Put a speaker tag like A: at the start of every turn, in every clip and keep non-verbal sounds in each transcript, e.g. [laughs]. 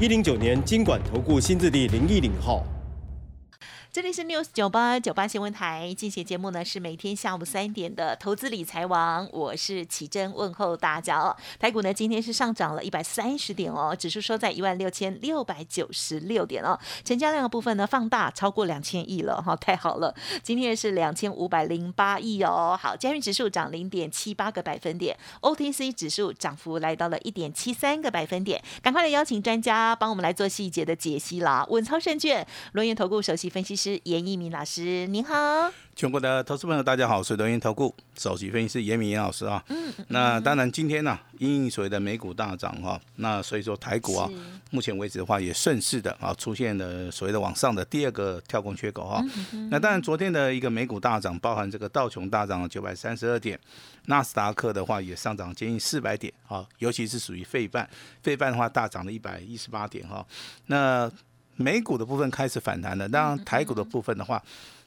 A: 一零九年经管投顾新字第零一零号。
B: 这里是 News 九八九八新闻台，进行节目呢是每天下午三点的投资理财王，我是奇珍，问候大家哦。台股呢今天是上涨了一百三十点哦，指数收在一万六千六百九十六点哦，成交量的部分呢放大超过两千亿了哈，太好了，今天是两千五百零八亿哦。好，加元指数涨零点七八个百分点，OTC 指数涨幅来到了一点七三个百分点，赶快来邀请专家帮我们来做细节的解析啦。稳操胜券，轮源投顾首席分析。师严一鸣老师，您好。
C: 全国的投资朋友，大家好，我是德云投顾首席分析师严明严老师啊。嗯。那当然，今天呢，因所谓的美股大涨哈，那所以说台股啊，目前为止的话也顺势的啊，出现了所谓的往上的第二个跳空缺口哈。那当然，昨天的一个美股大涨，包含这个道琼大涨了九百三十二点，纳斯达克的话也上涨接近四百点啊，尤其是属于费半，费半的话大涨了一百一十八点哈。那美股的部分开始反弹了，当然台股的部分的话，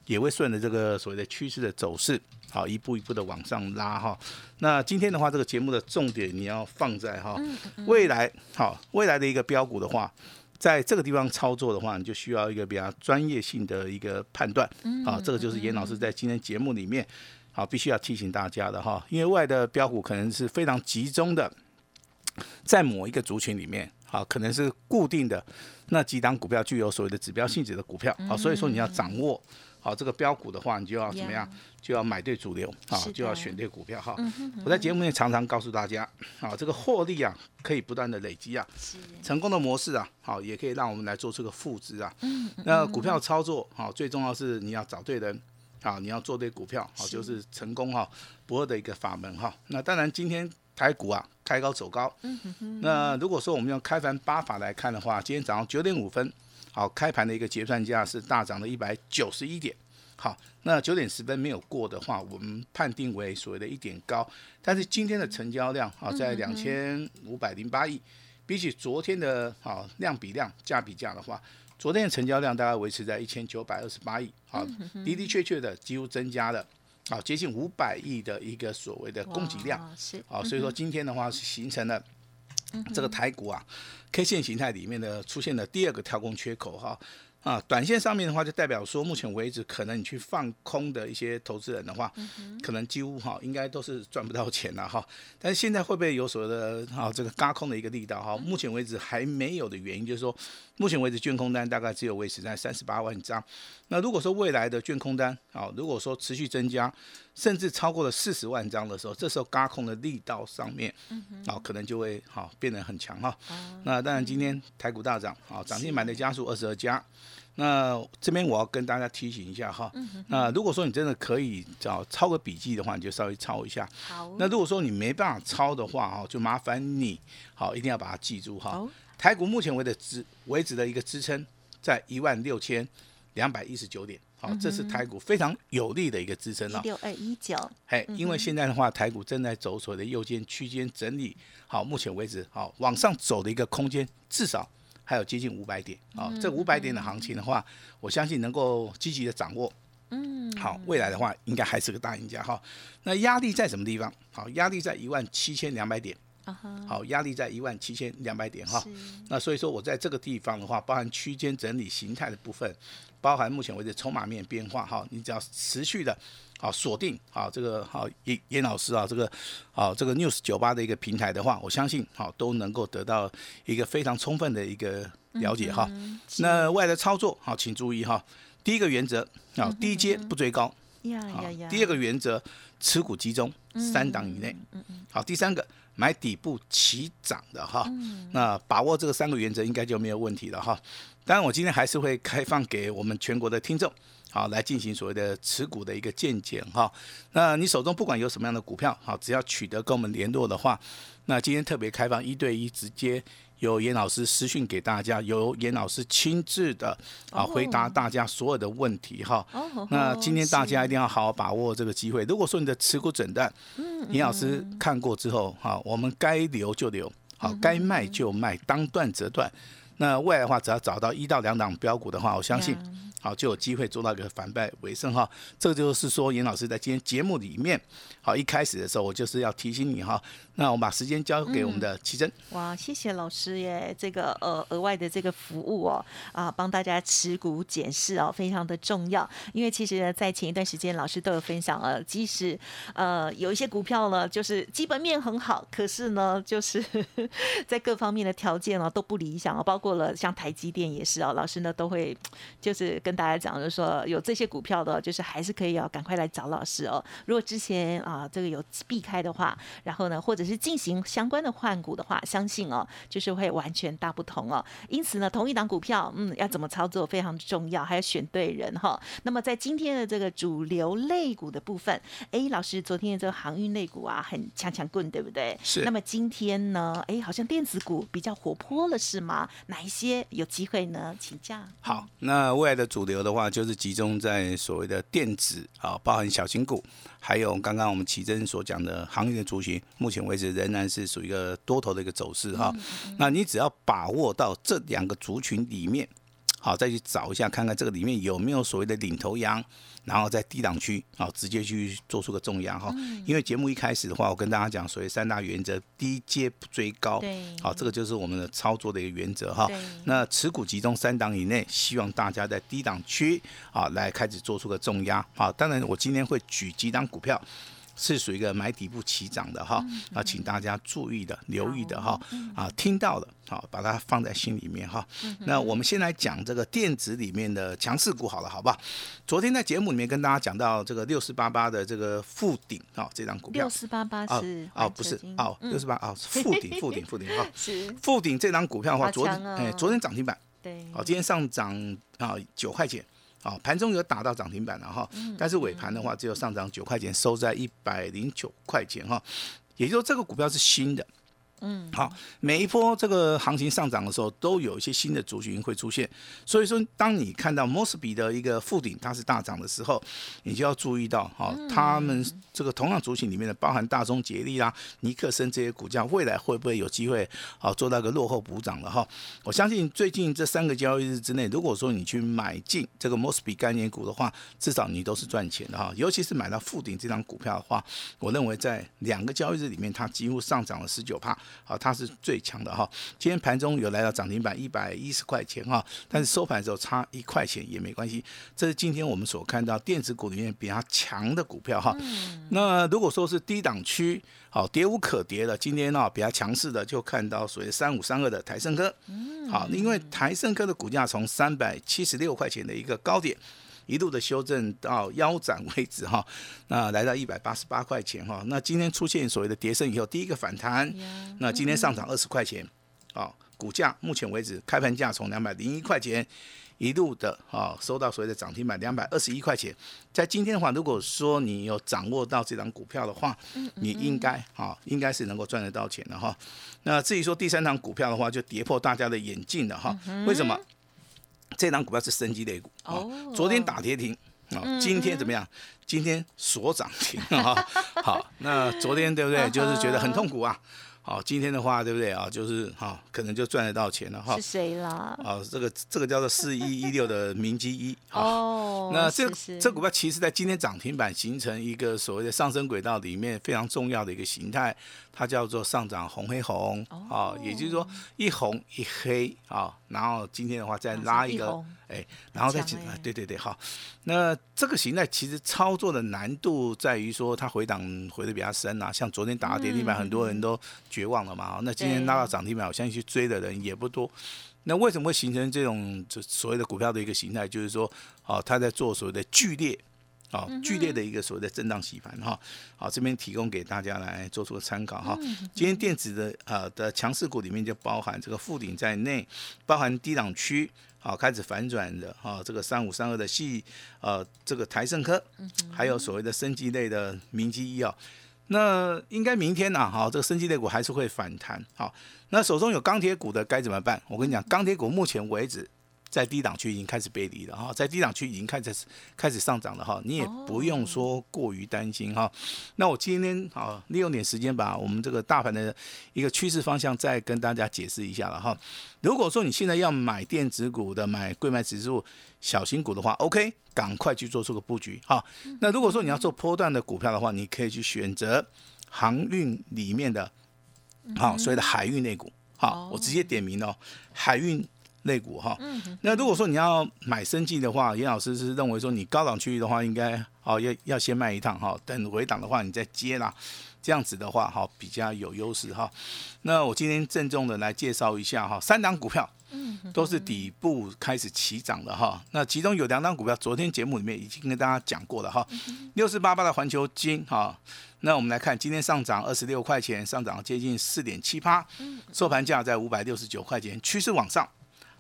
C: 也会顺着这个所谓的趋势的走势，好一步一步的往上拉哈。那今天的话，这个节目的重点你要放在哈未来，好未来的一个标股的话，在这个地方操作的话，你就需要一个比较专业性的一个判断，啊，这个就是严老师在今天节目里面，好必须要提醒大家的哈，因为未来的标股可能是非常集中的，在某一个族群里面。啊，可能是固定的那几档股票具有所谓的指标性质的股票，好，所以说你要掌握好这个标股的话，你就要怎么样？就要买对主流，啊，就要选对股票哈。我在节目里常常告诉大家，啊，这个获利啊可以不断的累积啊，成功的模式啊，好，也可以让我们来做出个复制啊。那股票操作，啊，最重要是你要找对人，好，你要做对股票，好，就是成功哈不二的一个法门哈。那当然今天。台股啊，开高走高。那如果说我们用开盘八法来看的话，今天早上九点五分，好，开盘的一个结算价是大涨了一百九十一点。好，那九点十分没有过的话，我们判定为所谓的一点高。但是今天的成交量啊，在两千五百零八亿，比起昨天的啊量比量价比价的话，昨天的成交量大概维持在一千九百二十八亿。好，的的确确的几乎增加了。啊，接近五百亿的一个所谓的供给量，
B: 是
C: 啊，所以说今天的话是形成了这个台股啊 K 线形态里面的出现了第二个跳空缺口哈。啊，短线上面的话，就代表说，目前为止，可能你去放空的一些投资人的话，可能几乎哈，应该都是赚不到钱了哈。但是现在会不会有所谓的啊，这个嘎空的一个力道哈？目前为止还没有的原因，就是说，目前为止券空单大概只有维持在三十八万张。那如果说未来的券空单啊，如果说持续增加，甚至超过了四十万张的时候，这时候嘎空的力道上面，啊，可能就会好变得很强哈。那当然，今天台股大涨，啊，涨停板的家数二十二家。那这边我要跟大家提醒一下哈，那如果说你真的可以找抄个笔记的话，你就稍微抄一下。
B: 好。
C: 那如果说你没办法抄的话哈，就麻烦你好一定要把它记住哈。台股目前为止支为止的一个支撑在一万六千两百一十九点，好，这是台股非常有利的一个支撑了。
B: 六二一九。
C: 嘿，因为现在的话，台股正在走所谓的右肩区间整理，好，目前为止好往上走的一个空间至少。还有接近五百点好，这五百点的行情的话，我相信能够积极的掌握。嗯，好，未来的话应该还是个大赢家哈。那压力在什么地方？好，压力在一万七千两百点。好，压力在一万七千两百点哈。那所以说我在这个地方的话，包含区间整理形态的部分，包含目前为止筹码面变化哈，你只要持续的。啊，锁定啊这个好严严老师啊，这个好这个 news 酒吧的一个平台的话，我相信好都能够得到一个非常充分的一个了解哈。那未来的操作好，请注意哈。第一个原则啊，低阶不追高。好，第二个原则，持股集中三档以内。好，第三个买底部起涨的哈。那把握这个三个原则，应该就没有问题了哈。当然，我今天还是会开放给我们全国的听众。好，来进行所谓的持股的一个见解哈。那你手中不管有什么样的股票，好，只要取得跟我们联络的话，那今天特别开放一对一直接由严老师私讯给大家，由严老师亲自的啊
B: 哦
C: 回答大家所有的问题哈。
B: 哦
C: 那今天大家一定要好好把握这个机会。如果说你的持股诊断，
B: 嗯
C: 严老师看过之后，哈，我们该留就留，
B: 嗯
C: 好，该卖就卖，当断则断。那未来的话，只要找到一到两档标股的话，我相信好就有机会做到一个反败为胜哈。这个就是说，严老师在今天节目里面，好一开始的时候，我就是要提醒你哈。那我们把时间交给我们的奇珍。
B: 哇，谢谢老师耶！这个呃额外的这个服务哦，啊，帮大家持股检视哦，非常的重要。因为其实呢，在前一段时间，老师都有分享了，即使呃有一些股票呢，就是基本面很好，可是呢，就是 [laughs] 在各方面的条件哦都不理想哦，包括了像台积电也是哦，老师呢都会就是跟大家讲，就是说有这些股票的，就是还是可以哦，赶快来找老师哦。如果之前啊这个有避开的话，然后呢，或者是进行相关的换股的话，相信哦，就是会完全大不同哦。因此呢，同一档股票，嗯，要怎么操作非常重要，还要选对人哈。那么在今天的这个主流类股的部分，哎，老师昨天的这个航运类股啊，很强强棍，对不对？
C: 是
B: 那么今天呢，哎，好像电子股比较活泼了，是吗？哪一些有机会呢？请教。
C: 好，那未来的主流的话，就是集中在所谓的电子啊，包含小型股，还有刚刚我们奇珍所讲的行业的族群，目前为止仍然是属于一个多头的一个走势哈。那你只要把握到这两个族群里面，好，再去找一下看看这个里面有没有所谓的领头羊，然后在低档区好直接去做出个重压哈。因为节目一开始的话，我跟大家讲所谓三大原则，低阶不追高，
B: 对
C: 好，这个就是我们的操作的一个原则哈
B: 对。
C: 那持股集中三档以内，希望大家在低档区啊来开始做出个重压。好，当然我今天会举几档股票。是属于一个买底部起涨的哈，啊，请大家注意的、留意的哈，啊，听到了，好，把它放在心里面哈。那我们先来讲这个电子里面的强势股好了，好不好？昨天在节目里面跟大家讲到这个六四八八的这个富鼎啊，这张股票。
B: 六四八八
C: 哦
B: 是
C: 哦，不是哦，六四八哦，富鼎 [laughs] 富鼎富鼎哈，
B: 是，
C: 富鼎这张股票的话，昨天哎，昨天涨停板，
B: 对，
C: 好，今天上涨啊九块钱，好，盘中有打到涨停板了哈，但是尾盘的话只有上涨九块钱，收在一百零九块钱哈，也就是说这个股票是新的。
B: 嗯，
C: 好，每一波这个行情上涨的时候，都有一些新的族群会出现。所以说，当你看到 Mosby 的一个附顶它是大涨的时候，你就要注意到，哈、他们这个同样族群里面的，包含大中捷力啦、尼克森这些股价，未来会不会有机会好做到一个落后补涨了哈？我相信最近这三个交易日之内，如果说你去买进这个 Mosby 概念股的话，至少你都是赚钱的哈。尤其是买到附顶这张股票的话，我认为在两个交易日里面，它几乎上涨了十九帕。好，它是最强的哈。今天盘中有来到涨停板一百一十块钱哈，但是收盘的时候差一块钱也没关系。这是今天我们所看到电子股里面比较强的股票哈。那如果说是低档区，好跌无可跌的，今天呢比较强势的就看到所谓三五三二的台盛科。好，因为台盛科的股价从三百七十六块钱的一个高点。一路的修正到腰斩为止哈，那来到一百八十八块钱哈，那今天出现所谓的跌升以后，第一个反弹，那今天上涨二十块钱，啊，股价目前为止开盘价从两百零一块钱一路的啊收到所谓的涨停板两百二十一块钱，在今天的话，如果说你有掌握到这张股票的话，你应该啊应该是能够赚得到钱的哈。那至于说第三档股票的话，就跌破大家的眼镜了哈，为什么？这档股票是升级类股啊
B: 哦，
C: 昨天打跌停啊，今天怎么样？今天所涨停 [laughs] 啊。好，那昨天对不对？就是觉得很痛苦啊。好，今天的话对不对啊？就是哈，可能就赚得到钱了哈
B: 是。谁啦？
C: 啊，这个这个叫做四一一六的明基一啊。
B: 哦，
C: 那这这股票其实在今天涨停板形成一个所谓的上升轨道里面非常重要的一个形态，它叫做上涨红黑红啊，也就是说一红一黑啊，然后今天的话再拉一个哎，然后再
B: 强欸
C: 进啊，对对对，好，那这个形态其实操作的难度在于说它回档回的比较深啊，像昨天打到跌停板，很多人都绝望了嘛，那今天拉到涨停板，我相信去追的人也不多。那为什么会形成这种就所谓的股票的一个形态？就是说，哦，它在做所谓的剧烈，哦，剧烈的一个所谓的震荡洗盘哈。好，这边提供给大家来做出个参考哈。今天电子的呃的强势股里面就包含这个富鼎在内，包含低档区。好，开始反转的哈，这个三五三二的系呃，这个台盛科，还有所谓的升级类的明基医药。那应该明天呢，好，这个升级类股还是会反弹。好，那手中有钢铁股的该怎么办？我跟你讲，钢铁股目前为止。在低档区已经开始背离了哈，在低档区已经开始开始上涨了哈，你也不用说过于担心哈。那我今天啊，利用点时间把我们这个大盘的一个趋势方向再跟大家解释一下了哈。如果说你现在要买电子股的、买贵买指数小型股的话，OK，赶快去做出个布局哈。那如果说你要做波段的股票的话，你可以去选择航运里面的，好，所谓的海运类股。好，我直接点名哦，海运。类股哈，那如果说你要买生计的话，严老师是认为说你高档区域的话，应该哦要要先卖一趟哈，等回档的话你再接啦，这样子的话哈比较有优势哈。那我今天郑重的来介绍一下哈，三档股票，都是底部开始起涨的哈。那其中有两档股票，昨天节目里面已经跟大家讲过了哈，六四八八的环球金哈。那我们来看今天上涨二十六块钱，上涨接近四点七八，收盘价在五百六十九块钱，趋势往上。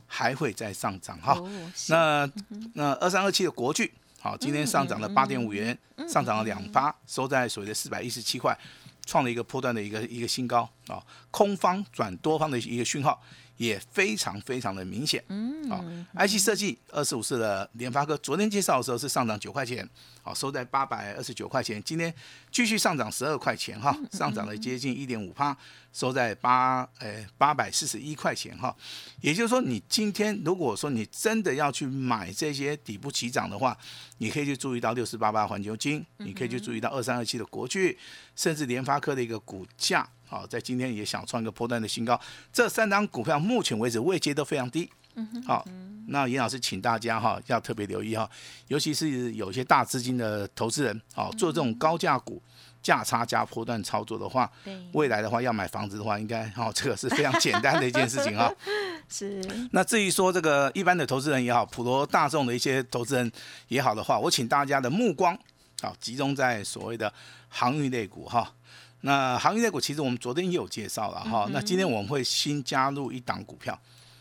C: 还会再上涨哈，那那二三二七的国巨，好，今天上涨了八点五元，上涨了两八，收在所谓的四百一十七块，创了一个波段的一个一个新高啊，空方转多方的一个讯号。也非常非常的明显，嗯，好，IC 设计二四五四的联发科，昨天介绍的时候是上涨九块钱，好，收在八百二十九块钱，今天继续上涨十二块钱，哈，上涨了接近一点五帕，收在八，呃，八百四十一块钱，哈，也就是说，你今天如果说你真的要去买这些底部起涨的话，你可以去注意到六四八八环球金，你可以去注意到二三二七的国巨，甚至联发科的一个股价。好，在今天也想创一个波段的新高。这三张股票目前为止位阶都非常低。好，那严老师请大家哈要特别留意哈，尤其是有些大资金的投资人，好做这种高价股价差加波段操作的话，未来的话要买房子的话，应该哈这个是非常简单的一件事情哈。[laughs]
B: 是。
C: 那至于说这个一般的投资人也好，普罗大众的一些投资人也好的话，我请大家的目光好集中在所谓的航运类股哈。那行业类股其实我们昨天也有介绍了哈，那今天我们会新加入一档股票，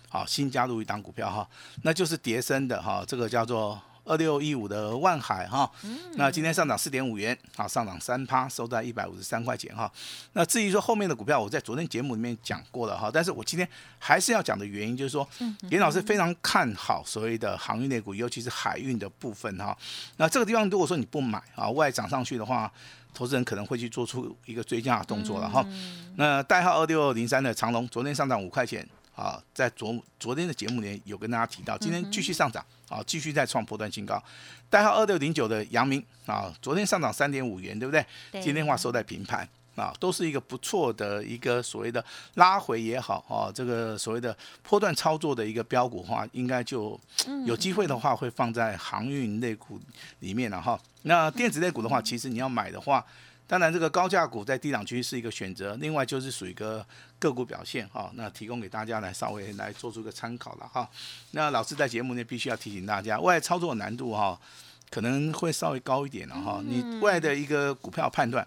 C: 好，新加入一档股票哈，那就是叠升的哈，这个叫做二六一五的万海哈，那今天上涨四点五元，好，上涨三趴，收在一百五十三块钱哈。那至于说后面的股票，我在昨天节目里面讲过了哈，但是我今天还是要讲的原因就是说，严老师非常看好所谓的航运类股，尤其是海运的部分哈。那这个地方如果说你不买啊，外涨上去的话。投资人可能会去做出一个追加动作了哈。那代号二六零三的长龙，昨天上涨五块钱啊，在昨昨天的节目里有跟大家提到，今天继续上涨啊，继续再创波段新高。代号二六零九的阳明啊，昨天上涨三点五元，对不对？今天话收在平盘啊，都是一个不错的一个所谓的拉回也好啊，这个所谓的波段操作的一个标股话，应该就有机会的话会放在航运类股里面了哈。那电子类股的话，其实你要买的话，当然这个高价股在低档区是一个选择，另外就是属于一个个股表现哈。那提供给大家来稍微来做出一个参考了哈。那老师在节目内必须要提醒大家，未来操作难度哈可能会稍微高一点了哈。你未来的一个股票判断，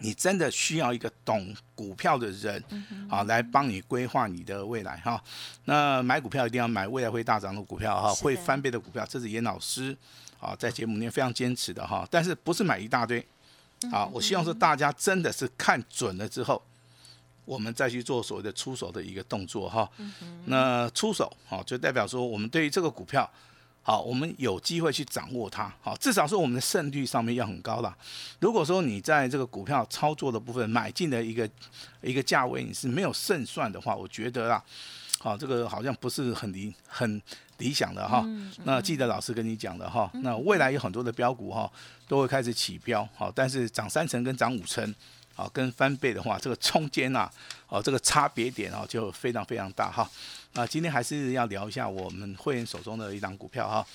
C: 你真的需要一个懂股票的人啊来帮你规划你的未来哈。那买股票一定要买未来会大涨的股票哈，会翻倍的股票，这是严老师。啊，在节目里面非常坚持的哈，但是不是买一大堆？啊，我希望说大家真的是看准了之后，我们再去做所谓的出手的一个动作哈。那出手啊，就代表说我们对于这个股票，好，我们有机会去掌握它，好，至少是我们的胜率上面要很高了。如果说你在这个股票操作的部分买进的一个一个价位你是没有胜算的话，我觉得啊，好，这个好像不是很理很。理想的哈，那记得老师跟你讲的哈，那未来有很多的标股哈，都会开始起标，好，但是涨三成跟涨五成，好，跟翻倍的话，这个中间呐，哦，这个差别点啊，就非常非常大哈。那今天还是要聊一下我们会员手中的一档股票哈。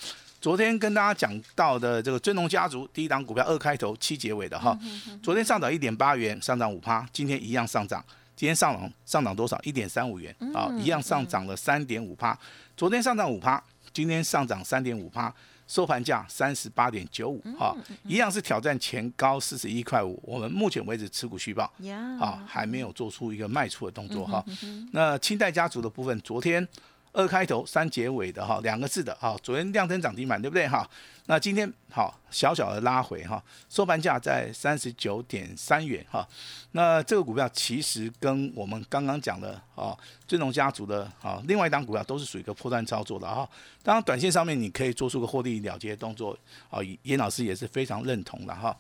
C: 昨天跟大家讲到的这个尊龙家族第一档股票二开头七结尾的哈，昨天上涨一点八元，上涨五趴，今天一样上涨。今天上涨上涨多少？一点三五元啊，一样上涨了三点五趴。昨天上涨五趴，今天上涨三点五趴，收盘价三十八点九五哈，一样是挑战前高四十一块五。我们目前为止持股续报啊，还没有做出一个卖出的动作哈。那清代家族的部分，昨天二开头三结尾的哈，两个字的哈，昨天量增涨停板对不对哈？那今天好小小的拉回哈，收盘价在三十九点三元哈。那这个股票其实跟我们刚刚讲的啊，尊龙家族的啊，另外一档股票都是属于一个破断操作的哈。当然，短线上面你可以做出个获利了结的动作啊，严老师也是非常认同的哈。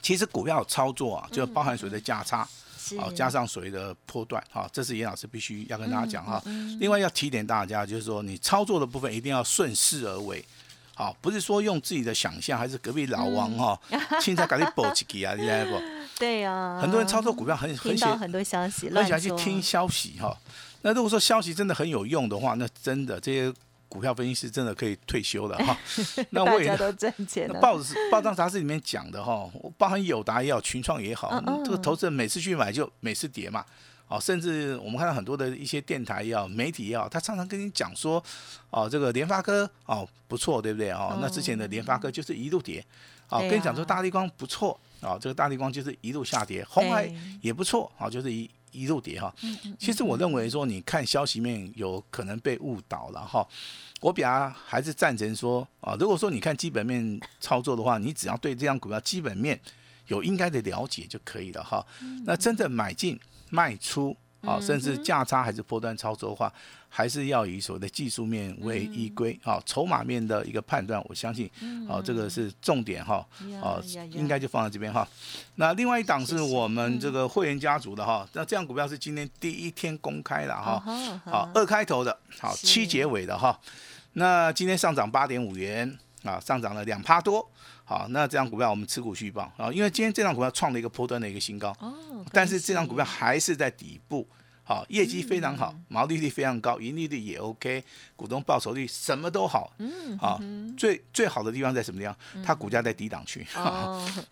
C: 其实股票操作啊，就包含所谓的价差。好，加上所谓的波段，哈，这是严老师必须要跟大家讲哈。另外要提点大家，就是说你操作的部分一定要顺势而为，好，不是说用自己的想象，还是隔壁老王哈，现在赶紧报起去啊，你知不？[laughs]
B: 对呀。
C: 很多人操作股票很很喜欢
B: 很多消息，
C: 很喜欢去听消息哈。那如果说消息真的很有用的话，那真的这些。股票分析师真的可以退休了哈，[laughs]
B: 那大家都挣钱了。
C: 报纸、报章、杂志里面讲的哈，包含友达也好，群创也好，这个投资人每次去买就每次跌嘛。哦，甚至我们看到很多的一些电台也好，媒体也好，他常常跟你讲说，哦，这个联发科哦不错，对不对？哦，那之前的联发科就是一路跌。哦，跟你讲说大力光不错，哦，这个大力光就是一路下跌，红海也不错，哦，就是一。一路跌哈，其实我认为说，你看消息面有可能被误导了哈。我比较还是赞成说啊，如果说你看基本面操作的话，你只要对这样股票基本面有应该的了解就可以了哈。那真的买进卖出。啊，甚至价差还是波段操作的话，还是要以所谓的技术面为依归。啊，筹码面的一个判断，我相信，啊，这个是重点哈。啊，应该就放在这边哈。那另外一档是我们这个会员家族的哈。那这样股票是今天第一天公开的哈。好，二开头的，好七结尾的哈。那今天上涨八点五元啊，上涨了两趴多。好，那这张股票我们持股续报啊，因为今天这张股票创了一个波段的一个新高，哦，但是这张股票还是在底部，好，业绩非常好，毛利率非常高，盈利率也 OK，股东报酬率什么都好，嗯，好，最最好的地方在什么地方？它股价在低档区，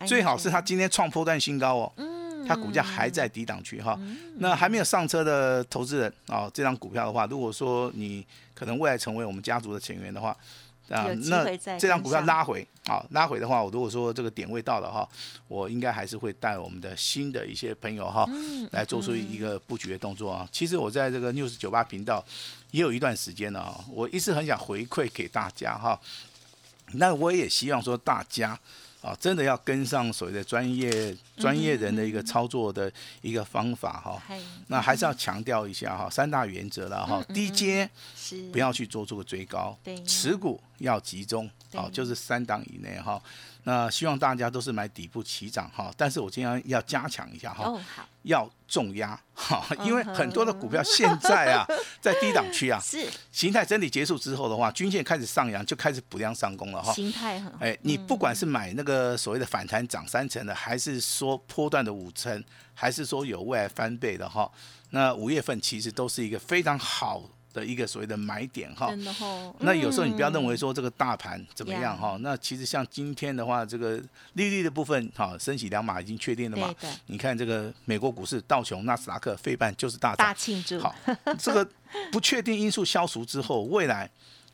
C: 最好是它今天创波段新高哦，嗯，它股价还在低档区哈，那还没有上车的投资人啊，这张股票的话，如果说你可能未来成为我们家族的成员的话。
B: 啊，那
C: 这张股票拉回，好拉回的话，我如果说这个点位到了哈，我应该还是会带我们的新的一些朋友哈，来做出一个布局的动作啊。其实我在这个 news 九八频道也有一段时间了啊，我一直很想回馈给大家哈，那我也希望说大家。啊，真的要跟上所谓的专业专业人的一个操作的一个方法哈。那还是要强调一下哈，三大原则了哈。低阶不要去做这个追高，持股要集中，好，就是三档以内哈。那希望大家都是买底部起涨哈，但是我今天要加强一下哈，要重压哈，因为很多的股票现在啊 [laughs] 在低档区啊，
B: 是
C: 形态整理结束之后的话，均线开始上扬，就开始补量上攻了哈。
B: 形态很
C: 哎，你不管是买那个所谓的反弹涨三成的，还是说波段的五成，还是说有未来翻倍的哈，那五月份其实都是一个非常好。的一个所谓的买点哈，那有时候你不要认为说这个大盘怎么样哈，那其实像今天的话，这个利率的部分哈，升息两码已经确定了嘛？你看这个美国股市道琼、纳斯达克、费半就是大涨，
B: 大庆祝。
C: 好，这个不确定因素消除之后，未来。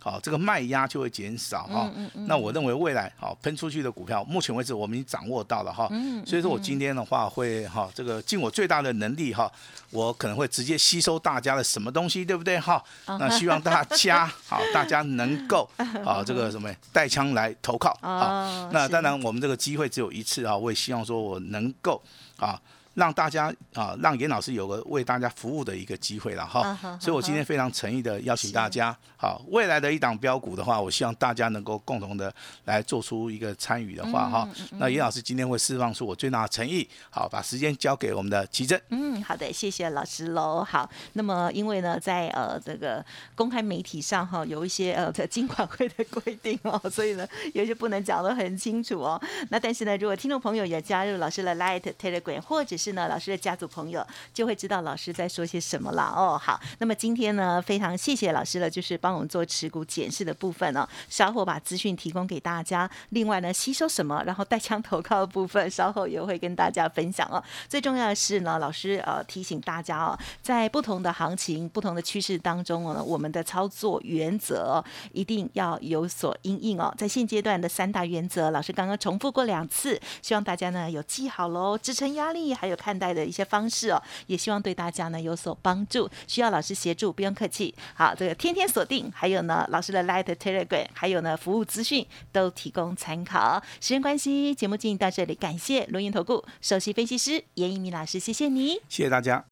C: 好，这个卖压就会减少哈。那我认为未来好喷出去的股票，目前为止我们已经掌握到了哈。所以说我今天的话会哈，这个尽我最大的能力哈，我可能会直接吸收大家的什么东西，对不对哈？那希望大家 [laughs] 好，大家能够 [laughs] 啊这个什么带枪来投靠啊。那当然我们这个机会只有一次啊，我也希望说我能够啊。让大家啊，让严老师有个为大家服务的一个机会了哈，所以我今天非常诚意的邀请大家，好，未来的一档标股的话，我希望大家能够共同的来做出一个参与的话哈，那严老师今天会释放出我最大的诚意，好，把时间交给我们的奇珍。
B: 嗯，好的，谢谢老师喽。好，那么因为呢，在呃这个公开媒体上哈，有一些呃 [laughs] 在金管会的规定哦，所以呢，有些不能讲得很清楚哦。那但是呢，如果听众朋友也加入老师的 Light Telegram 或者是是呢，老师的家族朋友就会知道老师在说些什么了哦。好，那么今天呢，非常谢谢老师了，就是帮我们做持股检视的部分哦。稍后把资讯提供给大家。另外呢，吸收什么，然后带枪投靠的部分，稍后也会跟大家分享哦。[laughs] 最重要的是呢，老师呃提醒大家哦，在不同的行情、不同的趋势当中哦，我们的操作原则一定要有所应应哦。在现阶段的三大原则，老师刚刚重复过两次，希望大家呢有记好喽。支撑压力还有。有看待的一些方式哦，也希望对大家呢有所帮助。需要老师协助，不用客气。好，这个天天锁定，还有呢老师的 Light Telegram，还有呢服务资讯都提供参考。时间关系，节目进行到这里，感谢龙岩投顾首席分析师严一鸣老师，谢谢你，
C: 谢谢大家。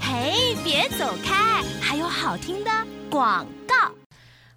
D: 嘿，别走开，还有好听的广告。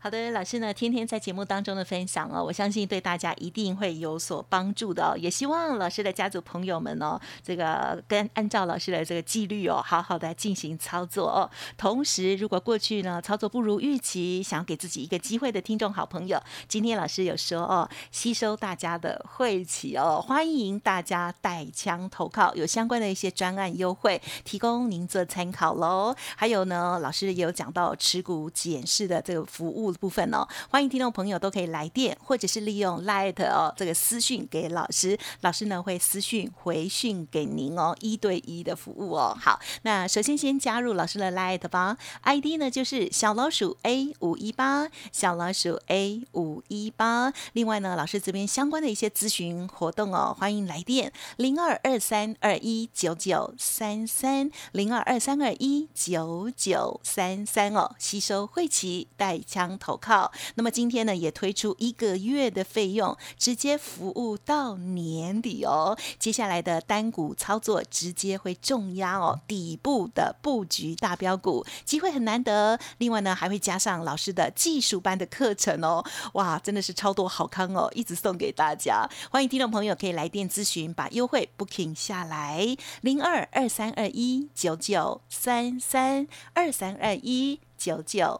B: 好的，老师呢天天在节目当中的分享哦，我相信对大家一定会有所帮助的哦。也希望老师的家族朋友们哦，这个跟按照老师的这个纪律哦，好好的进行操作哦。同时，如果过去呢操作不如预期，想要给自己一个机会的听众好朋友，今天老师有说哦，吸收大家的晦气哦，欢迎大家带枪投靠，有相关的一些专案优惠提供您做参考喽。还有呢，老师也有讲到持股检视的这个服务。部分哦，欢迎听众朋友都可以来电，或者是利用 Light 哦这个私讯给老师，老师呢会私讯回讯给您哦，一对一的服务哦。好，那首先先加入老师的 Light 吧，ID 呢就是小老鼠 A 五一八，小老鼠 A 五一八。另外呢，老师这边相关的一些咨询活动哦，欢迎来电零二二三二一九九三三零二二三二一九九三三哦，吸收会齐带枪。投靠，那么今天呢也推出一个月的费用，直接服务到年底哦。接下来的单股操作直接会重压哦，底部的布局大标股机会很难得。另外呢还会加上老师的技术班的课程哦，哇，真的是超多好康哦，一直送给大家。欢迎听众朋友可以来电咨询，把优惠 booking 下来，零二二三二一九九三三二三二一。九九